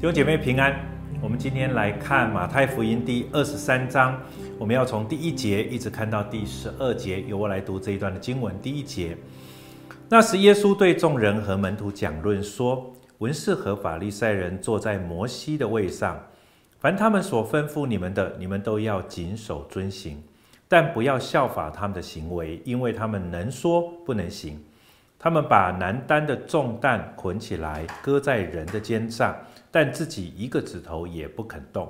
弟兄姐妹平安，我们今天来看马太福音第二十三章，我们要从第一节一直看到第十二节，由我来读这一段的经文。第一节，那时耶稣对众人和门徒讲论说：文士和法利赛人坐在摩西的位上，凡他们所吩咐你们的，你们都要谨守遵行，但不要效法他们的行为，因为他们能说不能行。他们把难担的重担捆起来，搁在人的肩上。但自己一个指头也不肯动，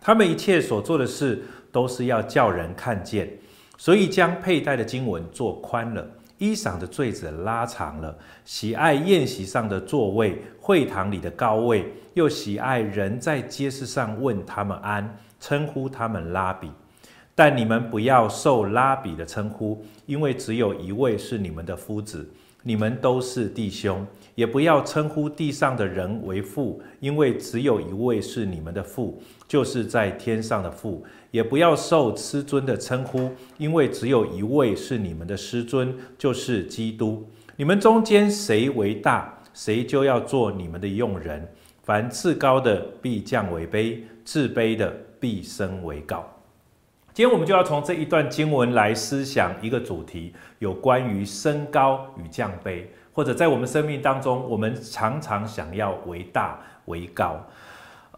他们一切所做的事都是要叫人看见，所以将佩戴的经文做宽了，衣裳的坠子拉长了，喜爱宴席上的座位，会堂里的高位，又喜爱人在街市上问他们安，称呼他们拉比。但你们不要受拉比的称呼，因为只有一位是你们的夫子。你们都是弟兄，也不要称呼地上的人为父，因为只有一位是你们的父，就是在天上的父。也不要受师尊的称呼，因为只有一位是你们的师尊，就是基督。你们中间谁为大，谁就要做你们的用人。凡自高的必降为卑，自卑的必升为高。今天我们就要从这一段经文来思想一个主题，有关于升高与降卑，或者在我们生命当中，我们常常想要为大为高。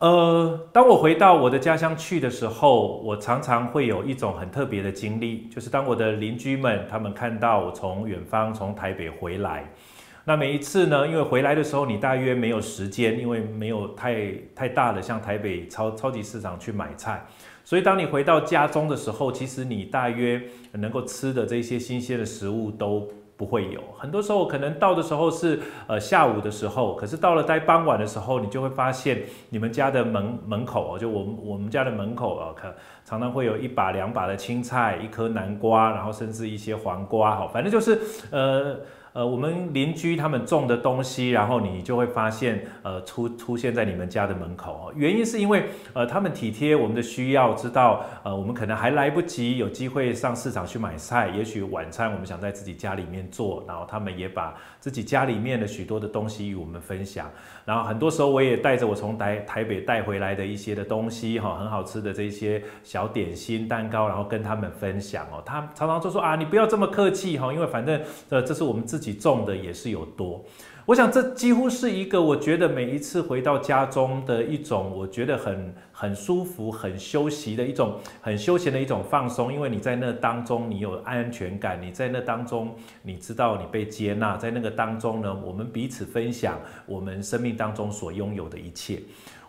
呃，当我回到我的家乡去的时候，我常常会有一种很特别的经历，就是当我的邻居们他们看到我从远方从台北回来，那每一次呢，因为回来的时候你大约没有时间，因为没有太太大的像台北超超级市场去买菜。所以，当你回到家中的时候，其实你大约能够吃的这些新鲜的食物都不会有。很多时候，可能到的时候是呃下午的时候，可是到了待傍晚的时候，你就会发现你们家的门门口哦，就我们我们家的门口啊，可常常会有一把两把的青菜，一颗南瓜，然后甚至一些黄瓜，哈，反正就是呃。呃，我们邻居他们种的东西，然后你就会发现，呃，出出现在你们家的门口哦。原因是因为，呃，他们体贴我们的需要，知道，呃，我们可能还来不及有机会上市场去买菜，也许晚餐我们想在自己家里面做，然后他们也把自己家里面的许多的东西与我们分享。然后很多时候我也带着我从台台北带回来的一些的东西，哈，很好吃的这些小小点心、蛋糕，然后跟他们分享哦。他常常就说啊，你不要这么客气哈，因为反正，呃，这是我们自己。种的也是有多，我想这几乎是一个我觉得每一次回到家中的一种，我觉得很很舒服、很休息的一种、很休闲的一种放松。因为你在那当中，你有安全感；你在那当中，你知道你被接纳。在那个当中呢，我们彼此分享我们生命当中所拥有的一切。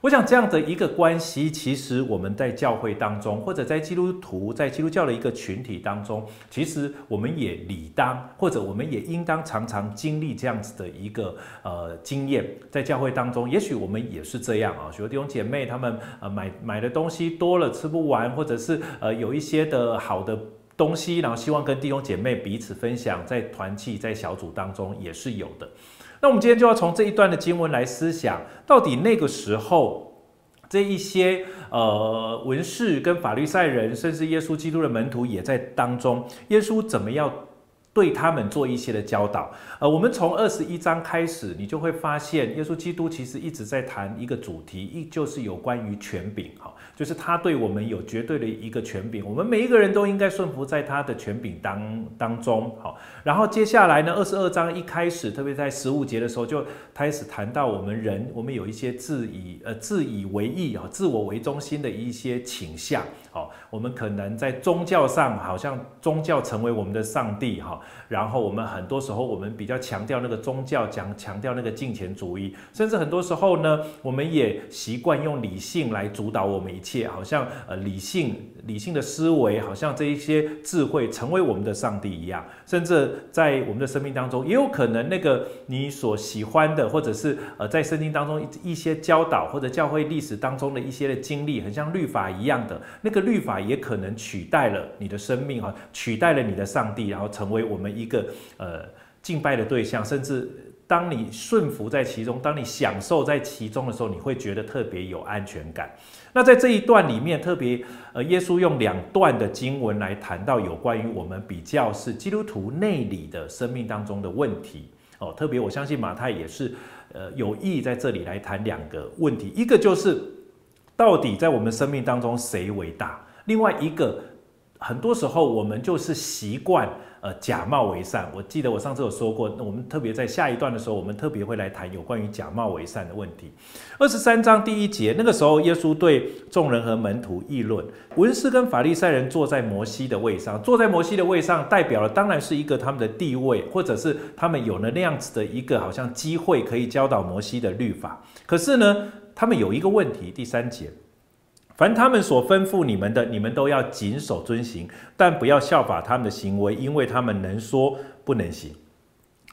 我想这样的一个关系，其实我们在教会当中，或者在基督徒、在基督教的一个群体当中，其实我们也理当，或者我们也应当常常经历这样子的一个呃经验。在教会当中，也许我们也是这样啊，许多弟兄姐妹他们呃买买的东西多了吃不完，或者是呃有一些的好的东西，然后希望跟弟兄姐妹彼此分享，在团契、在小组当中也是有的。那我们今天就要从这一段的经文来思想，到底那个时候这一些呃文士跟法律赛人，甚至耶稣基督的门徒也在当中，耶稣怎么样对他们做一些的教导？呃，我们从二十一章开始，你就会发现，耶稣基督其实一直在谈一个主题，一就是有关于权柄，哈。就是他对我们有绝对的一个权柄，我们每一个人都应该顺服在他的权柄当当中。好，然后接下来呢，二十二章一开始，特别在十五节的时候，就开始谈到我们人，我们有一些自以呃自以为义啊，自我为中心的一些倾向。好，我们可能在宗教上，好像宗教成为我们的上帝哈。然后我们很多时候，我们比较强调那个宗教，讲强调那个金钱主义，甚至很多时候呢，我们也习惯用理性来主导我们一切。好像呃理性理性的思维，好像这一些智慧成为我们的上帝一样，甚至在我们的生命当中，也有可能那个你所喜欢的，或者是呃在圣经当中一些教导，或者教会历史当中的一些的经历，很像律法一样的，那个律法也可能取代了你的生命啊，取代了你的上帝，然后成为我们一个呃敬拜的对象，甚至当你顺服在其中，当你享受在其中的时候，你会觉得特别有安全感。那在这一段里面，特别呃，耶稣用两段的经文来谈到有关于我们比较是基督徒内里的生命当中的问题。哦。特别我相信马太也是呃有意在这里来谈两个问题，一个就是到底在我们生命当中谁为大，另外一个很多时候我们就是习惯。呃，假冒为善。我记得我上次有说过，我们特别在下一段的时候，我们特别会来谈有关于假冒为善的问题。二十三章第一节，那个时候耶稣对众人和门徒议论，文士跟法利赛人坐在摩西的位上，坐在摩西的位上，代表了当然是一个他们的地位，或者是他们有了那样子的一个好像机会可以教导摩西的律法。可是呢，他们有一个问题，第三节。凡他们所吩咐你们的，你们都要谨守遵行，但不要效法他们的行为，因为他们能说不能行。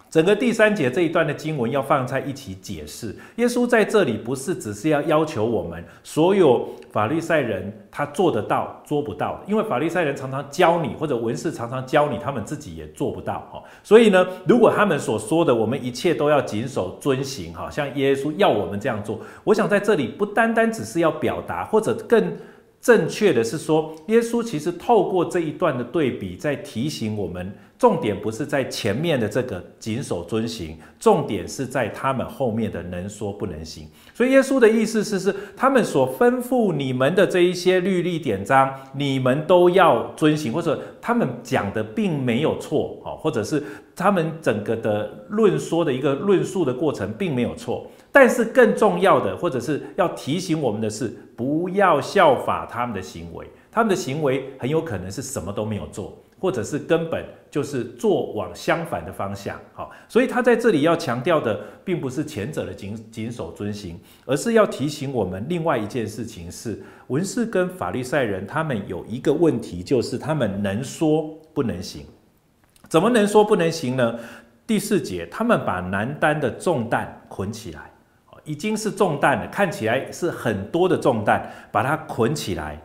整个第三节这一段的经文要放在一起解释。耶稣在这里不是只是要要求我们所有法利赛人他做得到做不到，因为法利赛人常常教你，或者文士常常教你，他们自己也做不到哈。所以呢，如果他们所说的我们一切都要谨守遵行哈，像耶稣要我们这样做，我想在这里不单单只是要表达，或者更正确的是说，耶稣其实透过这一段的对比，在提醒我们。重点不是在前面的这个谨守遵行，重点是在他们后面的能说不能行。所以耶稣的意思是，是他们所吩咐你们的这一些律例典章，你们都要遵行，或者他们讲的并没有错哦，或者是他们整个的论说的一个论述的过程并没有错。但是更重要的，或者是要提醒我们的是，不要效法他们的行为，他们的行为很有可能是什么都没有做。或者是根本就是做往相反的方向，好，所以他在这里要强调的，并不是前者的谨谨守遵行，而是要提醒我们另外一件事情是，文士跟法律赛人他们有一个问题，就是他们能说不能行。怎么能说不能行呢？第四节，他们把男单的重担捆起来，已经是重担了，看起来是很多的重担，把它捆起来，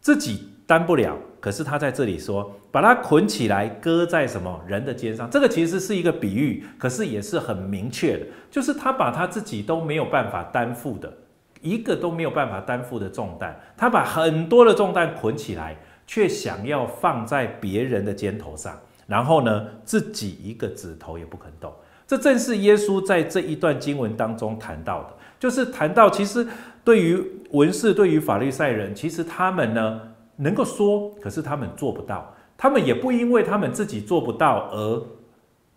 自己担不了。可是他在这里说，把它捆起来，搁在什么人的肩上？这个其实是一个比喻，可是也是很明确的，就是他把他自己都没有办法担负的，一个都没有办法担负的重担，他把很多的重担捆起来，却想要放在别人的肩头上，然后呢，自己一个指头也不肯动。这正是耶稣在这一段经文当中谈到的，就是谈到其实对于文士、对于法利赛人，其实他们呢。能够说，可是他们做不到。他们也不因为他们自己做不到而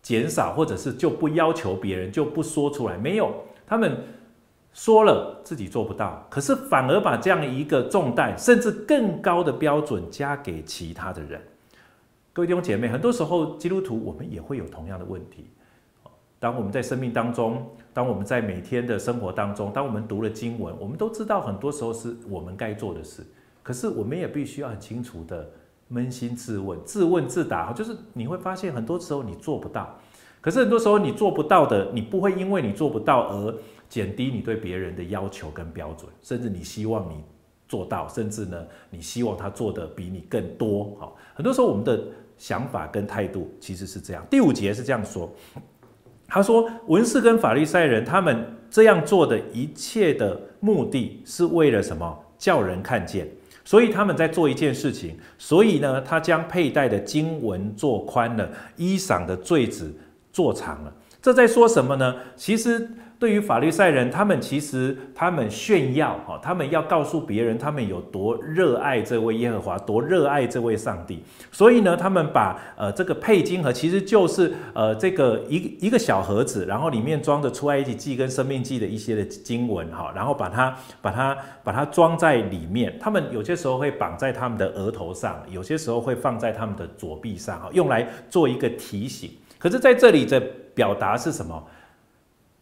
减少，或者是就不要求别人，就不说出来。没有，他们说了自己做不到，可是反而把这样一个重担，甚至更高的标准加给其他的人。各位弟兄姐妹，很多时候基督徒我们也会有同样的问题。当我们在生命当中，当我们在每天的生活当中，当我们读了经文，我们都知道很多时候是我们该做的事。可是我们也必须要很清楚的扪心自问、自问自答，就是你会发现很多时候你做不到，可是很多时候你做不到的，你不会因为你做不到而减低你对别人的要求跟标准，甚至你希望你做到，甚至呢，你希望他做的比你更多。好，很多时候我们的想法跟态度其实是这样。第五节是这样说，他说文士跟法利赛人他们这样做的一切的目的是为了什么？叫人看见。所以他们在做一件事情，所以呢，他将佩戴的经文做宽了，衣裳的坠子做长了。这在说什么呢？其实。对于法律赛人，他们其实他们炫耀哈，他们要告诉别人他们有多热爱这位耶和华，多热爱这位上帝。所以呢，他们把呃这个佩金盒，其实就是呃这个一一个小盒子，然后里面装着出埃及记跟生命记的一些的经文哈，然后把它把它把它装在里面。他们有些时候会绑在他们的额头上，有些时候会放在他们的左臂上哈，用来做一个提醒。可是在这里的表达是什么？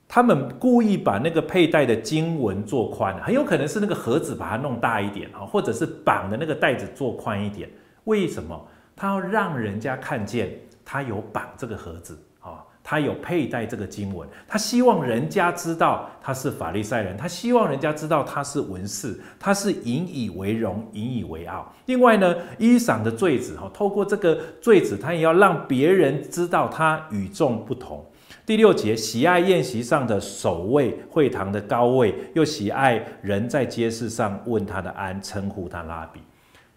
他们故意把那个佩戴的经文做宽，很有可能是那个盒子把它弄大一点啊，或者是绑的那个带子做宽一点。为什么？他要让人家看见他有绑这个盒子啊，他有佩戴这个经文，他希望人家知道他是法利赛人，他希望人家知道他是文士，他是引以为荣、引以为傲。另外呢，衣裳的坠子哈，透过这个坠子，他也要让别人知道他与众不同。第六节，喜爱宴席上的首位，会堂的高位，又喜爱人在街市上问他的安，称呼他拉比。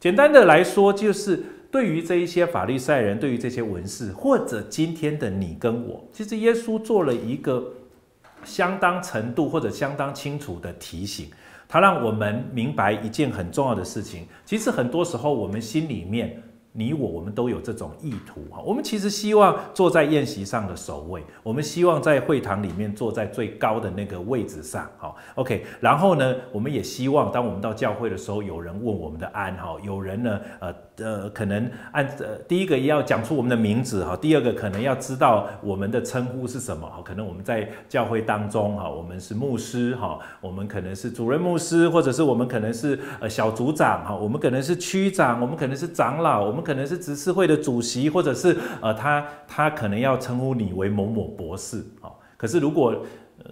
简单的来说，就是对于这一些法利赛人，对于这些文士，或者今天的你跟我，其实耶稣做了一个相当程度或者相当清楚的提醒，他让我们明白一件很重要的事情。其实很多时候，我们心里面。你我我们都有这种意图哈，我们其实希望坐在宴席上的首位，我们希望在会堂里面坐在最高的那个位置上，哈，OK。然后呢，我们也希望当我们到教会的时候，有人问我们的安哈，有人呢，呃呃，可能按呃第一个要讲出我们的名字哈，第二个可能要知道我们的称呼是什么哈，可能我们在教会当中哈，我们是牧师哈，我们可能是主任牧师，或者是我们可能是呃小组长哈，我们可能是区长，我们可能是长老，我们。可能是执事会的主席，或者是呃，他他可能要称呼你为某某博士，哈，可是如果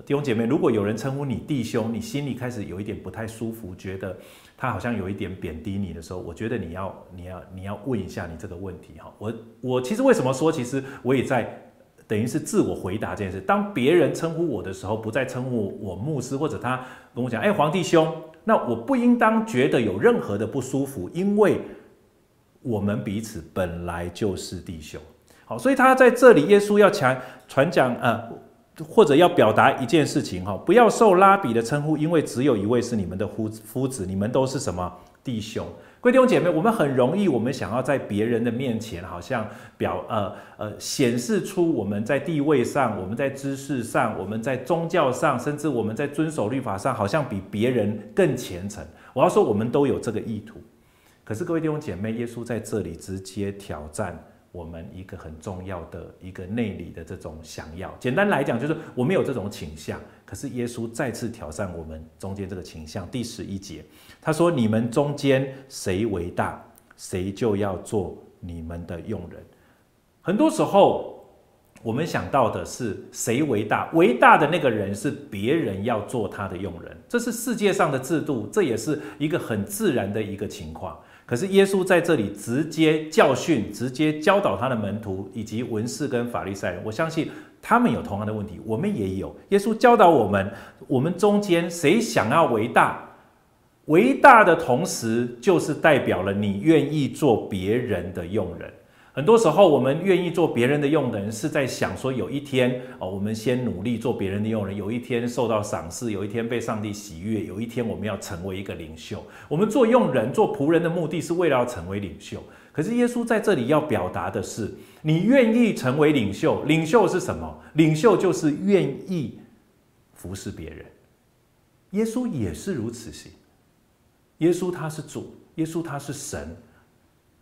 弟兄姐妹，如果有人称呼你弟兄，你心里开始有一点不太舒服，觉得他好像有一点贬低你的时候，我觉得你要你要你要问一下你这个问题哈。我我其实为什么说，其实我也在等于是自我回答这件事。当别人称呼我的时候，不再称呼我牧师，或者他跟我讲，哎，黄弟兄，那我不应当觉得有任何的不舒服，因为。我们彼此本来就是弟兄，好，所以他在这里，耶稣要强传讲，呃，或者要表达一件事情，哈，不要受拉比的称呼，因为只有一位是你们的夫夫子，你们都是什么弟兄？各位弟兄姐妹，我们很容易，我们想要在别人的面前，好像表，呃呃，显示出我们在地位上，我们在知识上，我们在宗教上，甚至我们在遵守律法上，好像比别人更虔诚。我要说，我们都有这个意图。可是各位弟兄姐妹，耶稣在这里直接挑战我们一个很重要的一个内里的这种想要。简单来讲，就是我们有这种倾向。可是耶稣再次挑战我们中间这个倾向。第十一节，他说：“你们中间谁为大，谁就要做你们的用人。”很多时候，我们想到的是谁为大？为大的那个人是别人要做他的用人，这是世界上的制度，这也是一个很自然的一个情况。可是耶稣在这里直接教训、直接教导他的门徒以及文士跟法律赛人，我相信他们有同样的问题，我们也有。耶稣教导我们，我们中间谁想要为大？为大的同时，就是代表了你愿意做别人的佣人。很多时候，我们愿意做别人的用人，是在想说，有一天哦，我们先努力做别人的用人，有一天受到赏识，有一天被上帝喜悦，有一天我们要成为一个领袖。我们做用人、做仆人的目的是为了要成为领袖。可是耶稣在这里要表达的是，你愿意成为领袖，领袖是什么？领袖就是愿意服侍别人。耶稣也是如此行。耶稣他是主，耶稣他是神，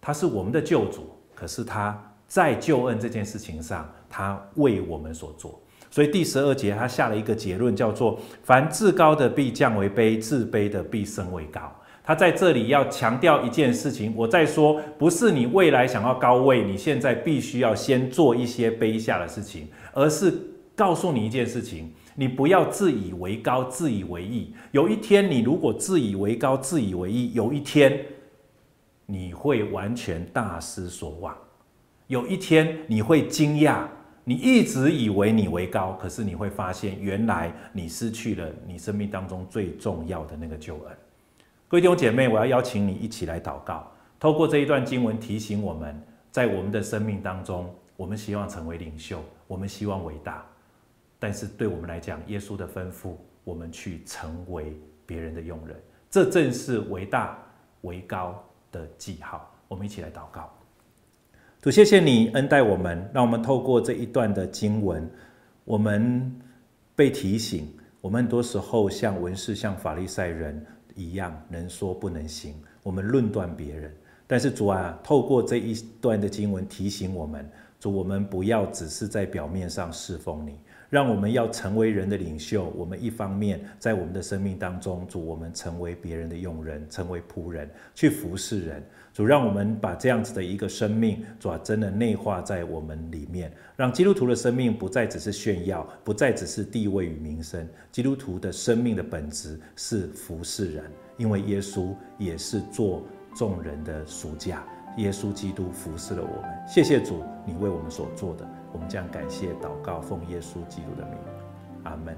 他是我们的救主。可是他在救恩这件事情上，他为我们所做。所以第十二节他下了一个结论，叫做“凡自高的必降为卑，自卑的必升为高”。他在这里要强调一件事情，我再说，不是你未来想要高位，你现在必须要先做一些卑下的事情，而是告诉你一件事情：你不要自以为高、自以为意。有一天，你如果自以为高、自以为意，有一天。你会完全大失所望，有一天你会惊讶，你一直以为你为高，可是你会发现，原来你失去了你生命当中最重要的那个救恩。各位弟兄姐妹，我要邀请你一起来祷告，透过这一段经文提醒我们，在我们的生命当中，我们希望成为领袖，我们希望伟大，但是对我们来讲，耶稣的吩咐，我们去成为别人的佣人，这正是为大为高的记号，我们一起来祷告。主，谢谢你恩待我们，让我们透过这一段的经文，我们被提醒，我们很多时候像文士、像法利赛人一样，能说不能行，我们论断别人。但是主啊，透过这一段的经文提醒我们，主，我们不要只是在表面上侍奉你。让我们要成为人的领袖。我们一方面在我们的生命当中，主，我们成为别人的用人，成为仆人，去服侍人。主，让我们把这样子的一个生命，主啊，真的内化在我们里面，让基督徒的生命不再只是炫耀，不再只是地位与名声。基督徒的生命的本质是服侍人，因为耶稣也是做众人的赎价。耶稣基督服侍了我们。谢谢主，你为我们所做的。我们将感谢祷告，奉耶稣基督的名，阿门。